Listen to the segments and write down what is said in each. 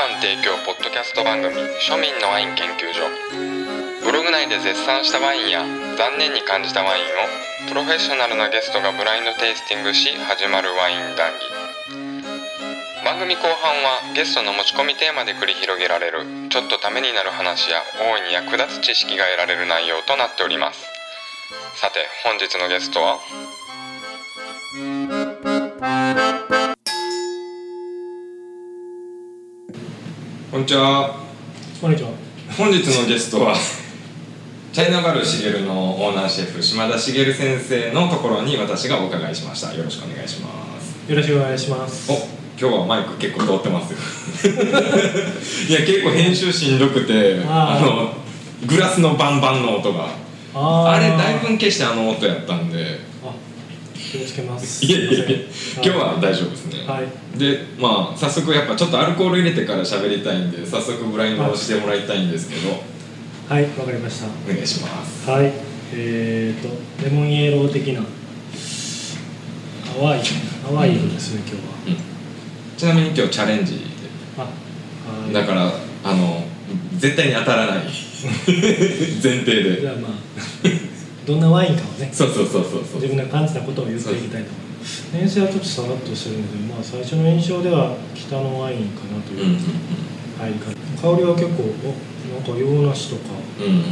番提供ポッドキャスト番組「庶民のワイン研究所」ブログ内で絶賛したワインや残念に感じたワインをプロフェッショナルなゲストがブラインドテイスティングし始まるワイン談義番組後半はゲストの持ち込みテーマで繰り広げられるちょっとためになる話や大いに役立つ知識が得られる内容となっておりますさて本日のゲストはこんにちは。こんにちは。本日のゲストはチャイナバルしげるのオーナーシェフ島田茂先生のところに私がお伺いしました。よろしくお願いします。よろしくお願いします。お今日はマイク結構通ってますよ。いや結構編集しんどくてあのグラスのバンバンの音が。あれだいぶ消してあの音やったんで。あ、気をつけます。いやいやいや今日は大丈夫ですね、はい。でまあ早速やっぱちょっとアルコール入れてから喋りたいんで早速ブラインドをしてもらいたいんですけどはい、わかりました。お願いしますはい。えーと、レモンイエロー的な淡い淡い色ですね、今日ちなみに今日チャレンジは。あ、はい。だからあの絶対に当たらない 前提でじゃあまあどんなワインかをね、そうそうそうそうそう。自分が感じたことを言っていきたいと思います。年生はちょっとさらっとしてるので、まあ最初の印象では北のワインかなとうんうんいう入り方。香りは結構おなんか洋梨とか。うんうんうん。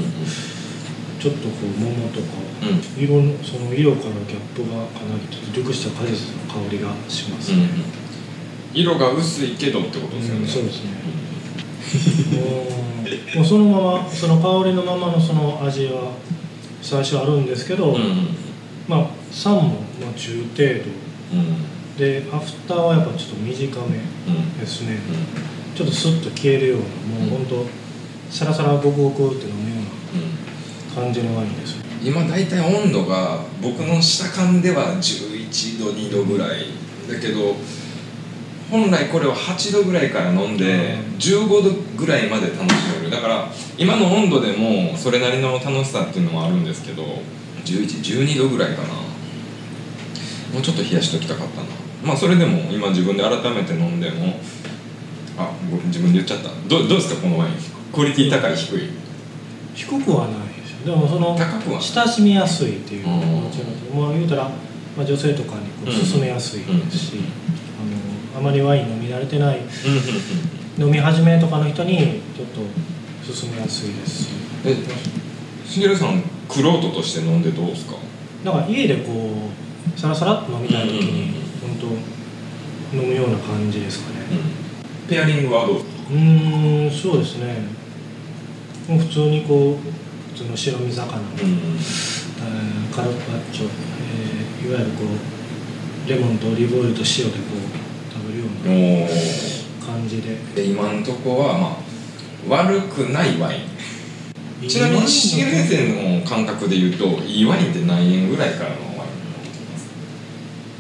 ちょっとこう桃とか、うん。色のその色からギャップがかなりちょっと熟した果実の香りがします。ね、うん。色が薄いけどってことですよね、うんそうですね。もうそのままその香りのままのその味は最初あるんですけど、うん。うんまあ酸もまあ中程度。うん。でアフターはやっぱちょっと短めうん。ですね、ちょっとスッと消えるようなもうほんとサラサラゴクゴクって飲むような感じのワインです。今大体温度が僕の下感では11度2度ぐらいだけど本来これを8度ぐらいから飲んでうん。15度ぐらいまで楽しめる。だから今の温度でもそれなりの楽しさっていうのもあるんですけど1112度ぐらいかな。もうちょっと冷やしときたかったな。まあそれでも今自分で改めて飲んでもあご自分で言っちゃった。どうどうですかこのワイン。クオリティ高い低い。低くはないですよ。でもその高くは親しみやすいっていうもちろんまあ言うたら、まあ、女性とかにこううん。勧めやすいですし、うん。あのあまりワイン飲み慣れてないうんうんうん。飲み始めとかの人にちょっと勧めやすいです。しえしげるさんクロートとして飲んでどうですか？なんか家でこうサラサラっと飲みたい時に本当飲むような感じですかね。ペアリングはどううーんそうですね。もう普通にこう普通の白身魚。の、えーカルパッチョ、えーいわゆるこうレモンとオリーブオイルと塩でこう感じで。で今のとこはまあ悪くないワイン。ちなみにしげる先生の感覚で言うといいワインって何円ぐらいからのワイ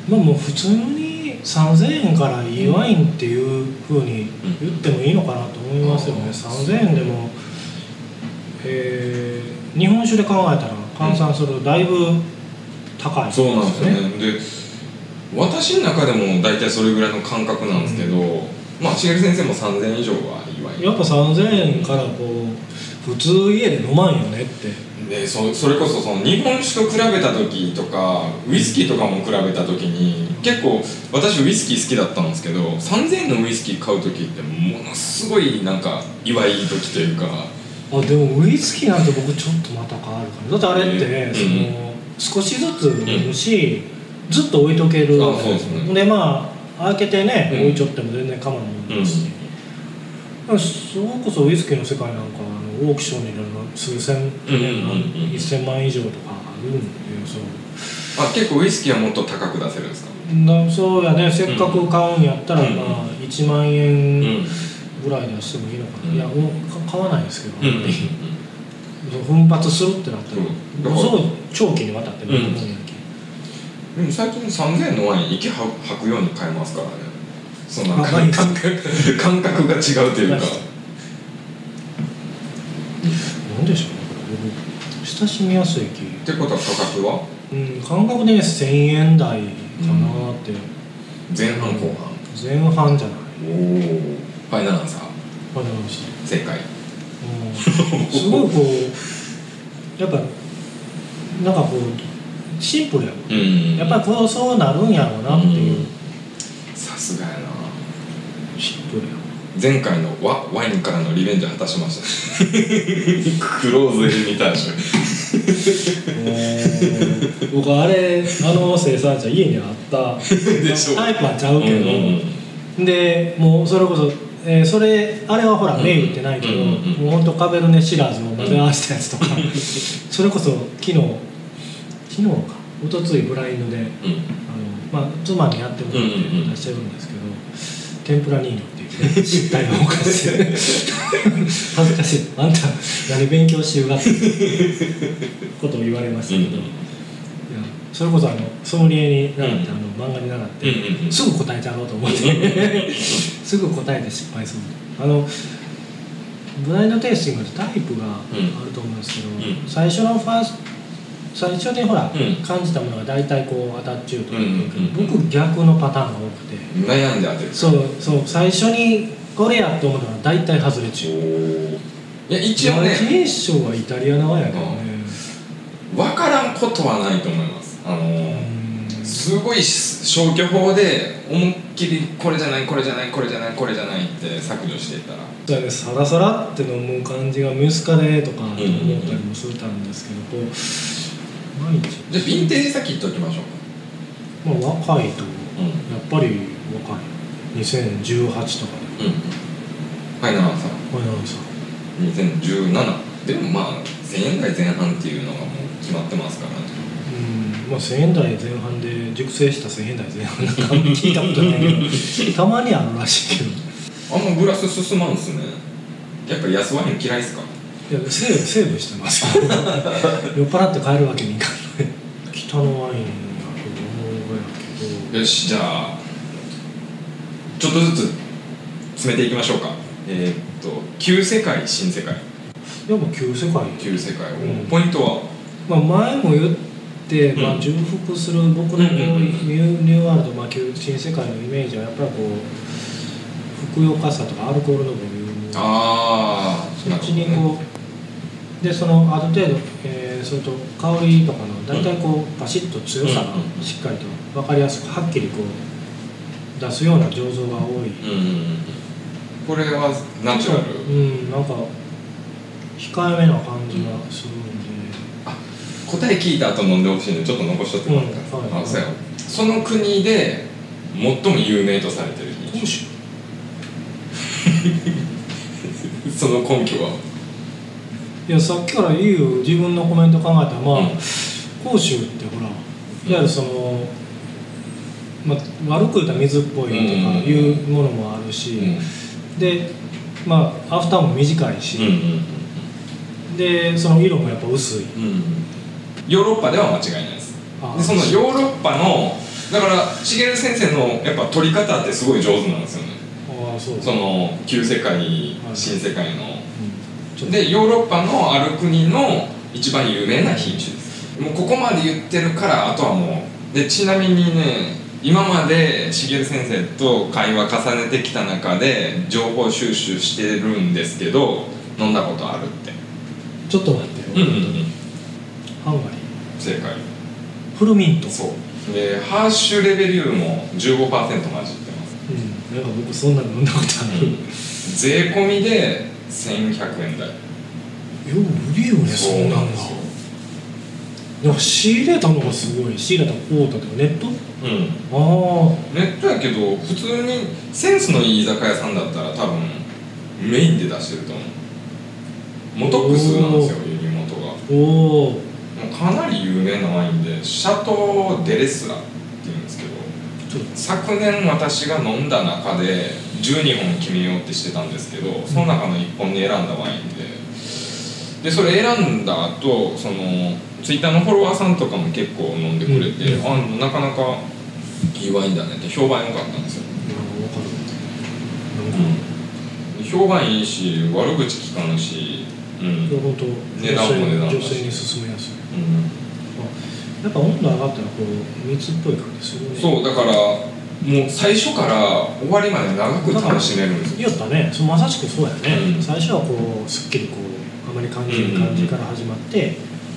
ン？まあもう普通に3000円からいいワインっていうふうに言ってもいいのかなと思いますよね、うん。3000円でも、えー日本酒で考えたら換算するとだいぶ高いですそうなんですよね。で私の中でも大体それぐらいの感覚なんですけど、まあしげる先生も3000円以上はいいワインやっぱ3000円からこう普通家で飲まんよねって。でそそれこそその日本酒と比べた時とかウイスキーとかも比べた時に結構私ウイスキー好きだったんですけど3000円のウイスキー買う時ってものすごいなんか祝い時というか。あでもウイスキーなんて僕ちょっとまた変わるかなだってあれって、うん。その少しずつ飲むし、ずっと置いとける。あそうですね。でまあ開けてね、うん。置いちゃっても全然構わないです。し、それこそウイスキーの世界なんかあのオークションになるの数千、うんうんうんうん。1000万以上とかあるんでそう。あ結構ウイスキーはもっと高く出せるんですか？なそうやね。せっかく買うんやったら、うん。まあ1万うん。円ぐらい出してもいいのかな、うん。いやもうか買わないですけど、うんうんうん奮発するってなったら、うん。ものすごい長期にわたって飲むもん。やけ、でも最近3000円のワイン息吐くように買えますからね。そんな感覚。感覚が違うというか。なんでしょうね。僕親しみやすい気。ってことは価格は？うん感覚で1000円台かなって、前半後半。前半じゃない。おおファイナランサー？わかりまし正解。たうん。すごいこうやっぱなんかこうシンプルやわうん。やっぱりこうそうなるんやろうなっていう。さすがやな。シンプルやわ前回のワワインからのリベンジを果たしました。クローズエルミタージュ僕あれあの生産者家にあった タイプはちゃうけど、うんうんでもうそれこそ、えーそれあれはほらうん銘打ってないけど、もうほんとカベルネ・シラーズを混ぜ合わせたやつとか、それこそ昨日昨日か。一昨日ブラインドでうん。あの、まあ、妻にやってもらって出してるんですけど、天ぷらニーニョっていうね失態のおかしで 恥ずかしい。あんた何勉強しゆうがってことを言われましたけど、いやそれこそあのソムリエに習って、うんあの漫画に習って、すぐ答えちゃおうと思って、すぐ答えて失敗するあのブラインドテイスティングってタイプがあると思うんですけど、うん。最初のファースト最初にほら、うん。感じたものが大体こうアタッチューとか言ってるけど、うんうん。僕逆のパターンが多くて。悩んで当てる。そうそう最初にこれやって思ったのが大体外れちゃういや一応ね。第一印象はイタリア側やけどね、分からんことはないと思います。あのうん。すごい消去法で思いっきりこれじゃないこれじゃないこれじゃないこれじゃないって削除していったら。そうやねサラサラって飲む感じがムスカレとか思ったりもするたんですけど、こう毎日。じゃあヴィンテージ先言っておきましょう。かまあ若いとうん。やっぱり若い。2018とかでうんファイナルアンサー。ファイナルさ2017でもまあ1000円台前半っていうのがもう決まってますから。うん。まあ1000円台前半で熟成した1000円台前半なんか聞いたことないけど。たまにあるらしいけど。あんまグラス進まんすね。やっぱ安ワイン嫌いっすか？いやセーブセーブしてますよ 酔っ払って帰るわけにいかない。北のワインやと思うやけどよしじゃあちょっとずつ詰めていきましょうか。えー、っと旧世界新世界。やっぱ旧世界。旧世界を、うん。ポイントは？まあ、前も言って、まあ、うん重複する僕のこう、ニューニューワールド、まあ、旧新世界のイメージはやっぱりこうふくよかさとかアルコールのボリュームああそっちにこうでそのある程度、えーそれと香りとかの大体こうパシッと強さがしっかりと分かりやすくはっきりこう出すような醸造が多い、これはナチュラル？うんなんか控えめな感じがするんで、答え聞いた後飲んでほしいんでちょっと残しとってもらって。ください、うんはい。あそうや。その国で最も有名とされてる品種 その根拠は？いやさっきからいいよ。自分のコメント考えたらまあ、うん。甲州ってほらいわゆるその、まあ、悪く言ったら水っぽいとかいうものもあるし、うん。でまあアフターも短いし、うんでその色もやっぱ薄い。ヨーロッパでは間違いないです。あでそのヨーロッパのだから茂先生のやっぱ取り方ってすごい上手なんですよね。ああそう。その旧世界い。新世界のでヨーロッパのある国の一番有名な品種です。もうここまで言ってるからあとはもうでちなみにね今まで茂先生と会話重ねてきた中で情報収集してるんですけど飲んだことあるって。ちょっと待ってよ、ハンガリー正解。フルミント。そう。でハーシュレベリューも15%混じってます。うん。なんか僕そんなの飲んだことある、税込みで1100円台。よう売るよねそんなんだ。でも仕入れたのがすごい。仕入れたコータとかネット？うん。あネットやけど普通にセンスのいい居酒屋さんだったら多分メインで出してると思う。モトックスなんですよ輸入元が。あおおかなり有名なワインでシャトー・デレスラっていうんですけど昨年私が飲んだ中で12本決めようってしてたんですけどその中の1本に選んだワインで。でそれ選んだ後そのツイッターのフォロワーさんとかも結構飲んでくれて、うんあなかなかいいワインだねって評判良かったんですよ。評判いいし悪口聞かぬし、うん。値段も値段だし。女性に勧めやすい。うん。やっぱ温度上がったらこう蜜っぽい感じするね。そうだからもう最初から終わりまで長く楽しめるんですよ。言ったね。そうまさしくそうやね、うん。最初はこうすっきりこうあまり感じる感じから始まって、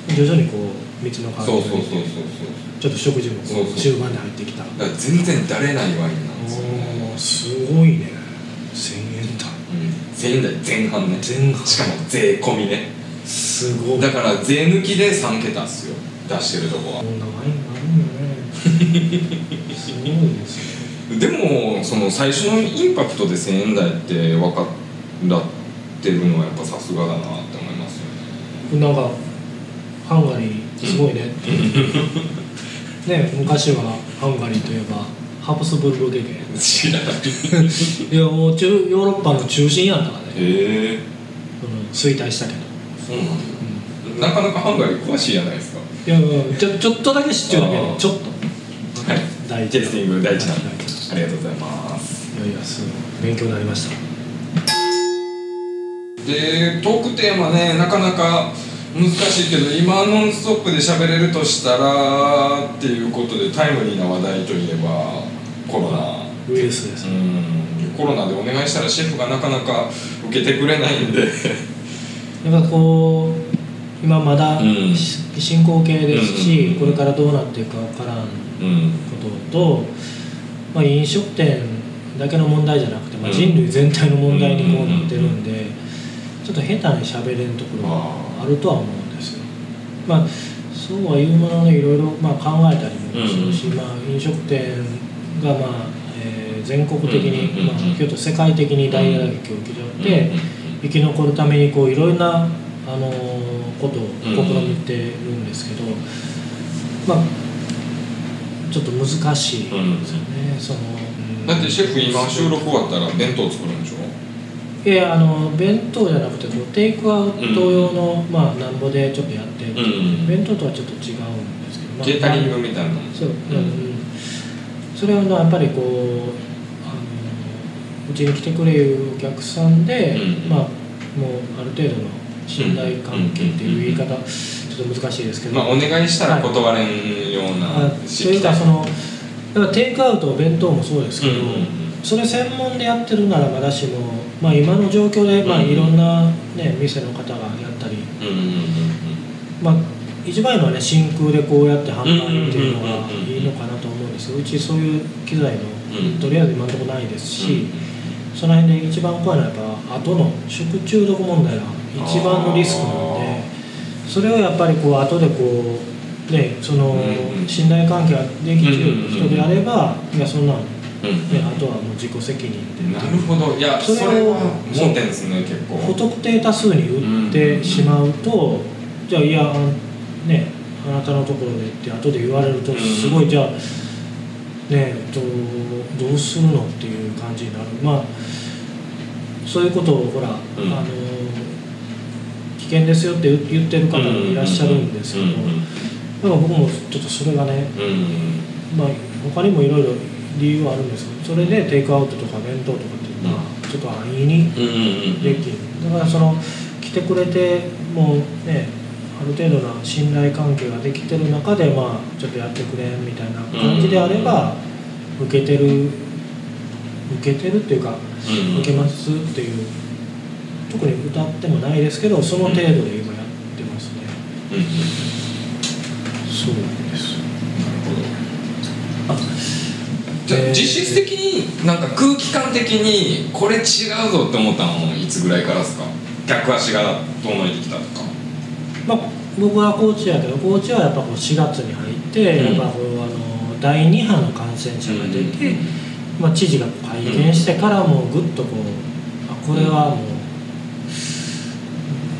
徐々にこう道の感じがそうそうそうそうちょっと食事もこそう中盤に入ってきた。そうだから全然だれないワインなんですよね。すごいね。1000円だうん。1000円台前半ね。前半。しかも税込みね。すごい。だから税抜きで3桁っすよ。出してるとこは。こんなワインがあるんよね。すごいですねでもその最初のインパクトで1000円台って分かってるのはやっぱさすがだなって思いますよね。なんかハンガリーすごいねって。ね昔はハンガリーといえばハプスブルクゲゲ知らない。いやもう中ヨーロッパの中心やったからね、へえ。うん、衰退したけど、そうなんだ。なかなかハンガリー詳しいじゃないですか。いやうんちょちょっとだけ知ってるだけちょっと。はい。第一テイスティング第ありがとうございます。いやいやすごい。勉強になりました。でトークテーマねなかなか難しいけど今ノンストップで喋れるとしたらっていうことでタイムリーな話題といえばコロナ。ウイルスです、うん。コロナでお願いしたらシェフがなかなか受けてくれないんで。やっぱこう今まだうん。し進行形ですし、うんこれからどうなっていくかわからんこうん。とと、まあ、飲食店だけの問題じゃなくて、まあ、うん人類全体の問題にこうなってるんで、ちょっと下手に喋れんところがあるとは思うんですよ。まあそうは言うもののいろいろまあ考えたりもするし、まあ、飲食店が、まあえー全国的に、うんまあ、京都世界的に大打撃を受けちゃって、生き残るためにこういろいろな、あのーことを試みてるんですけど、まあちょっと難しいですよね、その、うん。だってシェフ今収録終わったら弁当作るんでしょ？いやあの弁当じゃなくてこうテイクアウト用の、まあなんぼでちょっとやってる、うん。弁当とはちょっと違うんですけど、まあケータリングみたいなそう、うんうん、それはやっぱりこうあのうちに来てくれるお客さんで、うん。まあもうある程度の信頼関係っていう言い方、ちょっと難しいですけど、まあお願いしたら断れんようなあとい。うかそのだからテイクアウト弁当もそうですけど、うんうんうん。それ専門でやってるならまだしも、まあ、今の状況で、まあ、うんいろんな、ね、店の方がやったり、うんうんうんまあ、一番いいのはね真空でこうやって販売っていうのがうんうんうんうんいいのかなと思うんですよ。うちそういう機材の、うん。とりあえず今のところないですし、その辺で一番怖いのはやっぱ後の食中毒問題が一番のリスクなんでそれをやっぱりこう後でこうねその信頼関係ができてる人であればいやそんなの、ね、あとはもう自己責任で。なるほど。いやそそれを盲点ですね結構。不特定多数に売ってしまうと、じゃあいやねあなたのところでって後で言われるとうんすごいじゃあねどうどうするのっていう感じになる。まあそういうことをほら、ん。あの危険ですよって言言ってる方もいらっしゃるんですけど、うんうんでも僕もちょっとそれがね、うんまあ、他にもいろいろ理由はあるんですけどそれでテイクアウトとか弁当とかっていうのはちょっと安易にできる。だからその来てくれてもうねある程度な信頼関係ができてる中でまあちょっとやってくれみたいな感じであれば受けてる受けてるっていうかうん。受けますっていう特に歌ってもないですけどその程度で今やってますね。うん。うん。そうです。じゃあえー実質的になんか空気感的にこれ違うぞって思ったのいつぐらいからですか？客足が遠のいてきたとか。まあ僕は高知やけど高知はやっぱこう4月に入って、うん。やっぱこうあの第2波の感染者が出て、まあ、知事が会見してからもうぐっとこうあこれはもう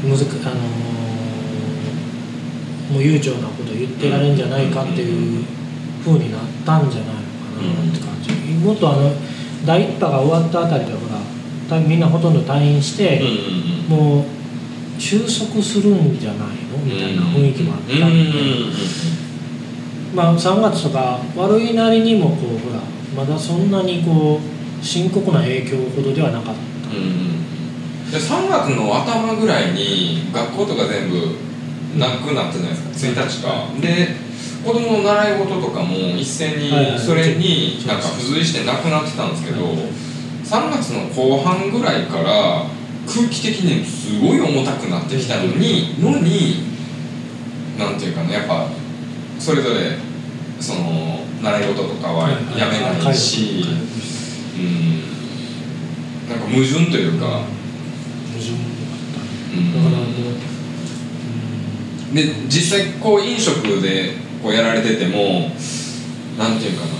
むずくあのーもう悠長なこと言ってられるんじゃないかっていう風になったんじゃないのかなって感じ、もっとあの第1波が終わったあたりでほらたみんなほとんど退院して、もう収束するんじゃないの？みたいな雰囲気もあったんで、まあ、3月とか悪いなりにもこうほらまだそんなにこう深刻な影響ほどではなかった、で3月の頭ぐらいに学校とか全部なくなったじゃないですか。1日か。で子供の習い事とかも一斉にそれになんか付随してなくなってたんですけどはい。3月の後半ぐらいから空気的にすごい重たくなってきたのにのになんていうかねやっぱそれぞれその習い事とかはやめないしうん。なんか矛盾というかだからもう、で実際こう飲食でこうやられててもなんていうかな。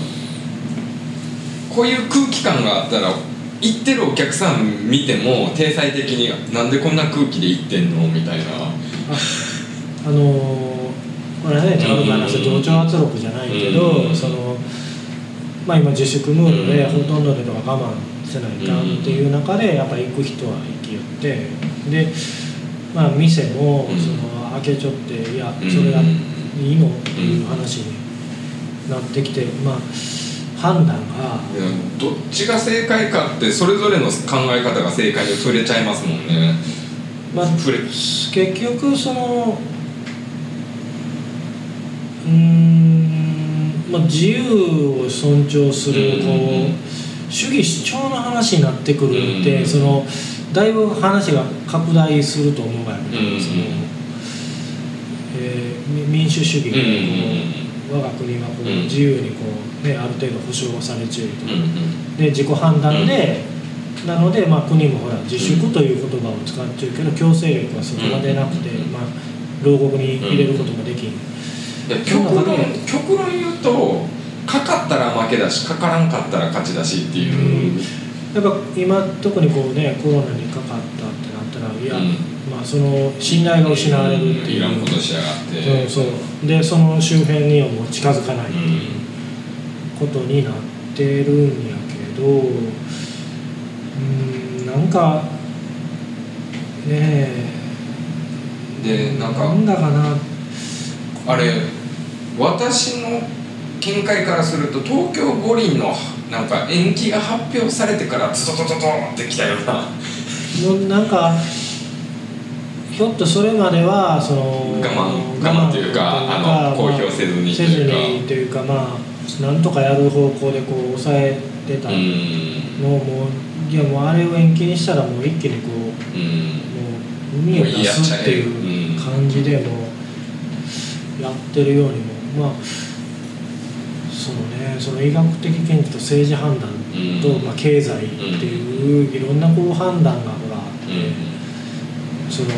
こういう空気感があったら行ってるお客さん見ても体裁的になんでこんな空気で行ってんの？みたいな。あのーこれはねちゃんと話す同調圧力じゃないけど、うんそのまあ今自粛ムードでほとんどの人が我慢せないかんっていう中でやっぱ行く人は行きよって。でまあ店もうん。その開けちょっていやうんそれがいいのっていう話になってきてまあ判断がいやどっちが正解かってそれぞれの考え方が正解に触れちゃいますもんね。まあ結局そのうーん、まあ、自由を尊重するこう主義主張の話になってくるって、うん。そのだいぶ話が拡大すると思うがやけど、うんそのえーみ民主主義でこう、我が国はこううん自由にこう、ね、ある程度保障されちゅうとうんうん。で自己判断で、なので、まあ、国もほら自粛という言葉を使ってるけど強制力はそこまでなくて、うんまあ、牢獄に入れることもできん、極論極論言うとかかったら負けだしかからんかったら勝ちだしっていう、やっぱ今特にこうねコロナにかかったってなったらいや、うん。まあ、その信頼が失われるっていう。いらんことしやがって。そうそう。でその周辺にはもう近づかない。っていうことになってるんやけどうんなんかねえでなんかなんだかな。あれ私の見解からすると東京五輪のなんか延期が発表されてからズドドドドってきたような。も うなんかひょっとそれまではその我慢我慢というかあの公表せずにというか。にというかまあなんとかやる方向でこう抑えてたうのんをもういやもうあれを延期にしたらもう一気にこううん。もう海を出すっていう感じでもうやってるようにもまあそのねその医学的見地と政治判断と、うん。まあ、経済っていういろんなこう判断がほらあって、うん。その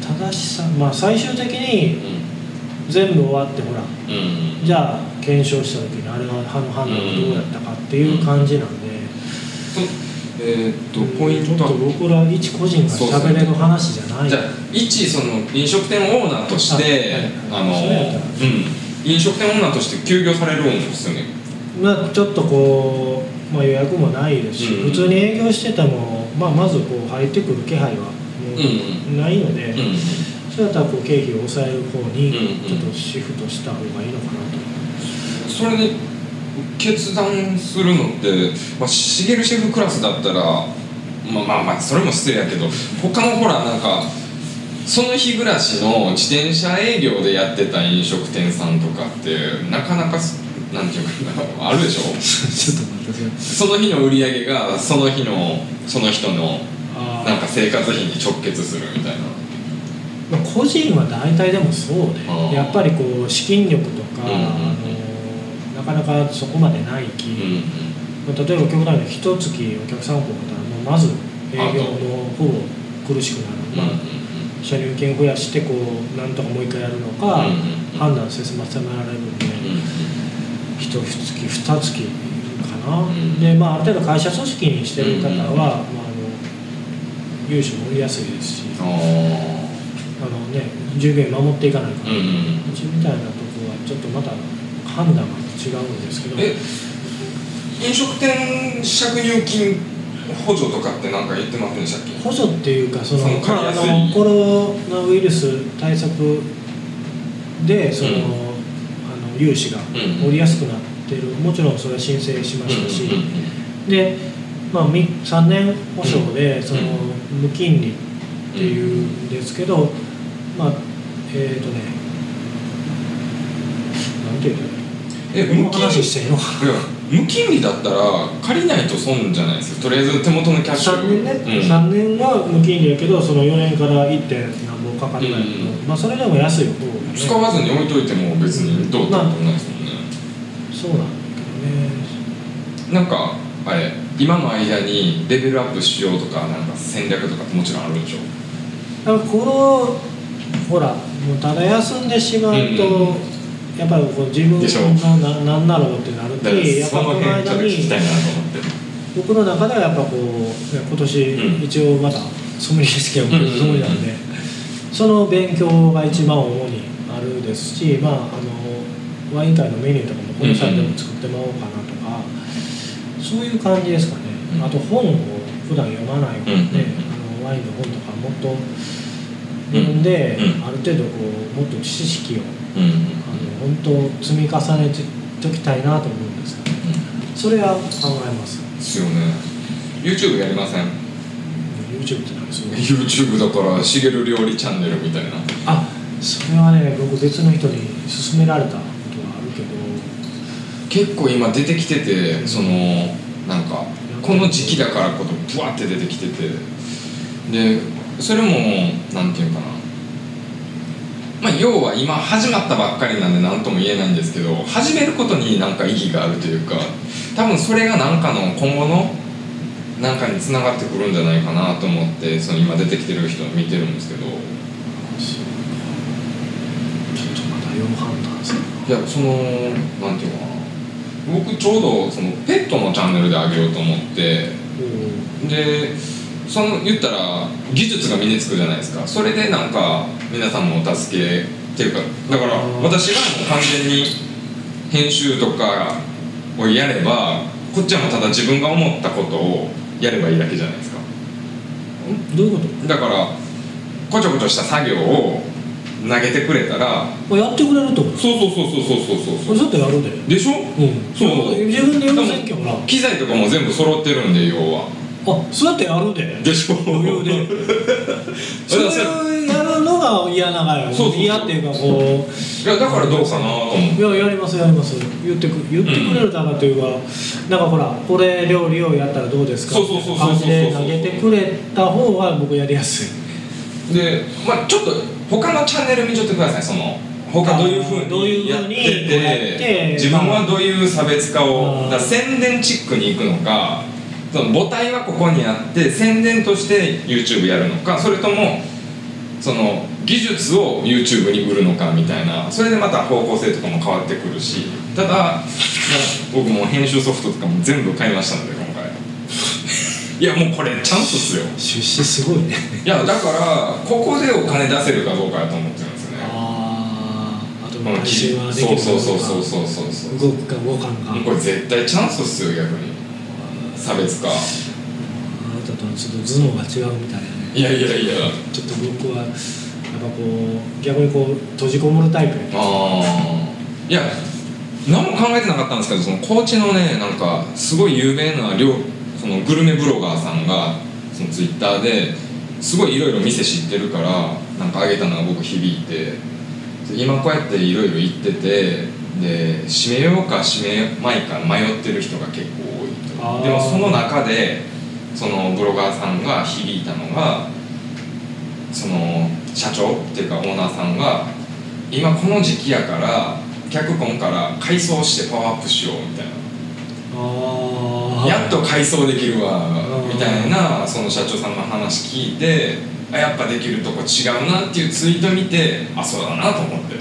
正しさまあ最終的に全部終わってほらうん。じゃあ検証した時にあれはあの判断はどうやったかっていう感じなんで。そえーっとポイントちょっと僕ら一個人が喋れる話じゃない。じゃあ一その飲食店オーナーとしてあのあはい。それやったら。うん飲食店オーナーとして休業されるんですよね。まあちょっとこう、まあ、予約もないですし、うん。普通に営業してても、まあ、まずこう入ってくる気配はもうんうないので、うんそれだったらこう経費を抑える方にうん。ちょっとシフトした方がいいのかなと。それで決断するのって、まあ、しげるシェフクラスだったらまあまあまあそれも失礼やけど他のほらなんかその日暮らしの自転車営業でやってた飲食店さんとかってなかなかすなんていうかなあるでしょ？ちょっと待ってその日の売り上げがその日のその人のなんか生活費に直結するみたいな。まあ、個人は大体でもそうあー。でやっぱりこう資金力とか、うんうんうん。あのなかなかそこまでないき、うんまあ例えば極端に一月お客さんを来たらまず営業のほぼ苦しくなる、うんまあ、車入金増やしてこうなんとかもう一回やるのか、判断せせませられるんで、一月二月かな、んでまあある程度会社組織にしてる方は、うんまあ、あの融資も売りやすいですしああのね従業員守っていかないから、ーうちみたいなとこはちょっとまた判断が違うんですけど。え飲食店借入金補助とかって何か言ってませんでしたっけ？補助っていうかそのそのああのコロナウイルス対策でその、うん。あの融資がうん。下りやすくなってる。もちろんそれは申請しまし。たし、で、まあ、み3年保証でそのうん無金利っていうんですけど、まあえっ、とねなんていうの？え無金利？話してんのいや無金利だったら借りないと損じゃないですかとりあえず手元のキャッシュ3年ね、うん。3年は無金利やけどその4年から 1. 点何本かかるぐらいだけど、うん。まあそれでも安い方がね。使わずに置いといても別にどうってことないですもんね。そうなんだけどね。なんかあれ今の間にレベルアップしようとかなんか戦略とかってもちろんあるでしょ？だからこのほらもうただ休んでしまうと、うんやっぱりこう自分でしょのなろうってなるだからしやっぱこの間に僕の中ではやっぱこうね今年うん一応またソムリエ試験を受けるつもりなんで、その勉強が一番主にあるですしまああのワイン会のメニューとかもこの際でも作ってもらおうかなとか、そういう感じですかね、うん。あと本を普段読まないので、うん。あのワインの本とかもっとで、うん。ある程度こうもっと知識をあの本当積み重ねておきたいなと思うん。ですよねそれは考えますですよね YouTube やりません。YouTube って何ですか YouTube だからしげる料理チャンネルみたいなあそれはね僕別の人に勧められたことはあるけど結構今出てきててそのなん。かこの時期だからこそブワって出てきててでそれもなんていうかな。まあ要は今始まったばっかりなんで何とも言えないんですけど始めることになんか意義があるというか多分それが何かの今後のなんかにつながってくるんじゃないかなと思ってその今出てきてる人を見てるんですけど。ちょっとまだ4判断するいやそのなんていうかな。僕ちょうどそのペットのチャンネルであげようと思ってでその言ったら技術が身につくじゃないですか。それでなんか皆さんのお助けっていうかだからうん。私がもう完全に編集とかをやればこっちはもうただ自分が思ったことをやればいいだけじゃないですか。んどういうこと？だからこちょこちょした作業を投げてくれたらやってくれると？そうそうそうそうそうそうそう。これちょっとやるで。でしょ？うん。そう。自分でやりませんけどな。あ機材とかも全部揃ってるんで要はそうやってやるで？でしょ。余裕で。それをやるのが嫌ながらそうそうそう。嫌っていうかこいやだからどうかなと思う。いややりますやります言ってく言ってくれるたらというか、なんかほらこれ料理をやったらどうですか？そうそうそうそうそう感じで投げてくれた方が僕やりやすい。でまあちょっと他のチャンネル見ちゃってください。その他どういうふうどういうにやっててて自分はどういう差別化を宣伝チックに行くのかその母体はここにあって宣伝として YouTube やるのかそれともその技術を YouTube に売るのかみたいなそれでまた方向性とかも変わってくるしただまあ僕も編集ソフトとかも全部買いましたので今回。いやもうこれチャンスっすよ。出資すごいね。いやだからここでお金出せるかどうかやと思ってるんですよね。あああとうん来週はできるそうそうそうそうそうそうそう。動くか動かんか。これ絶対チャンスっすよ逆に差別化あなたとはちょっと頭脳が違うみたいなね。いやいやいや。ちょっと僕はやっぱこう逆にこう閉じこもるタイプやああいや何も考えてなかったんですけどその高知のねなんかすごい有名な料そのグルメブロガーさんがそのツイッターですごいいろいろ店知ってるからなんかあげたのが僕響いて。で今こうやっていろいろ行っててで閉めようか閉めまいか迷ってる人が結構でもその中でそのブロガーさんが響いたのがその社長っていうかオーナーさんが今この時期やから脚本から改装してパワーアップしようみたいな。やっと改装できるわうん。みたいなその社長さんの話聞いてあやっぱできるとこ違うなっていうツイート見てあそうだなと思って。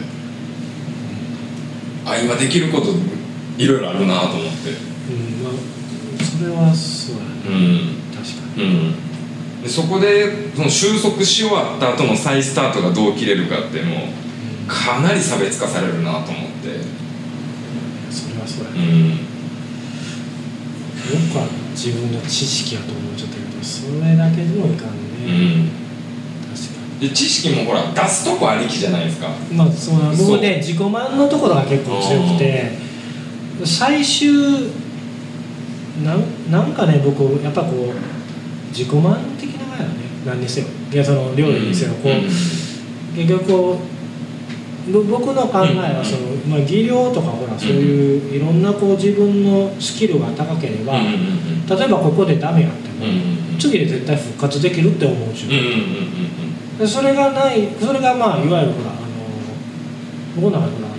あ今できることいろいろあるなと思って。うんまあそれはそうやね。うん確かに。うん。でそこでその収束し終わった後の再スタートがどう切れるかってもうかなり差別化されるなと思って。それはそうやうねん。僕は自分の知識やと思っちゃったけどそれだけでもいかんうね、ん。確かで知識もほら出すとこありきじゃないですか。にまあそうな。そう。僕ね自己満のところが結構強くて最終なんなんかね僕やっぱこう自己満的ながらね何にせよ。いやその料理にせよ。こう、うん。結局こうぼ僕の考えはその、まあ、技量とかほらそういういろんなこう自分のスキルが高ければ、例えばここでダメやっても、次で絶対復活できるって思うし、うそれがないそれがまあいわゆるほらあの僕の中でほらあの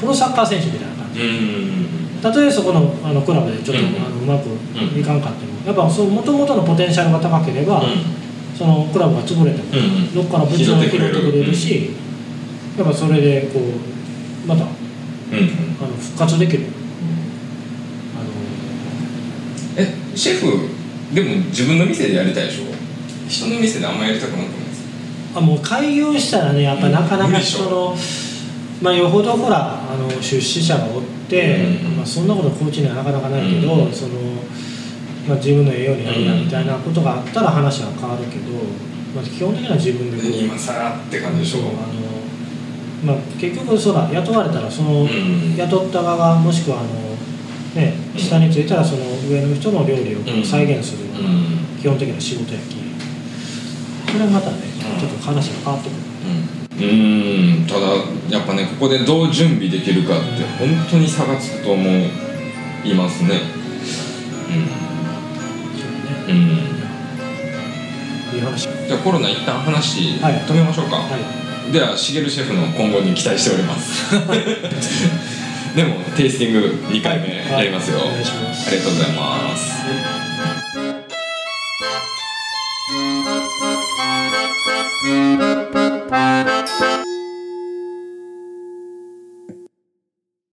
プロサッカー選手みたいな感じたとえそこのあのクラブでちょっと、うん。あのうまくいかんかってもやっぱその元々のポテンシャルが高ければ、そのクラブが潰れても、どっからぶちを拾ってくれる。し、やっぱそれでこうまたあの復活できる。あえシェフでも自分の店でやりたいでしょ？人の店であんまやりたくなくないですあもう開業したらねやっぱなかなか無理でしょ。その、まあよほどほらあの出資者がおって、うんまあ、そんなことコーチにはなかなかないけど、うん。そのまあ、自分の栄養にやりなみたいなことがあったら話は変わるけど、まあ、基本的には自分で今更って感じでしょそう。あのまあ、結局そら雇われたらその、うん。雇った側もしくはあの、ね、下についたらその上の人の料理を再現するよううなん。基本的な仕事やき。それはまたねうん。ちょっと話が変わってくるうんただやっぱねここでどう準備できるかって本当に差がつくと思いますね。うん。うん。いい話。じゃあコロナ一旦話止めましょうか、はい、ではしげるシェフの今後に期待しております。でもテイスティング2回目やりますよ、はい。はい、ありがとうございます、はい。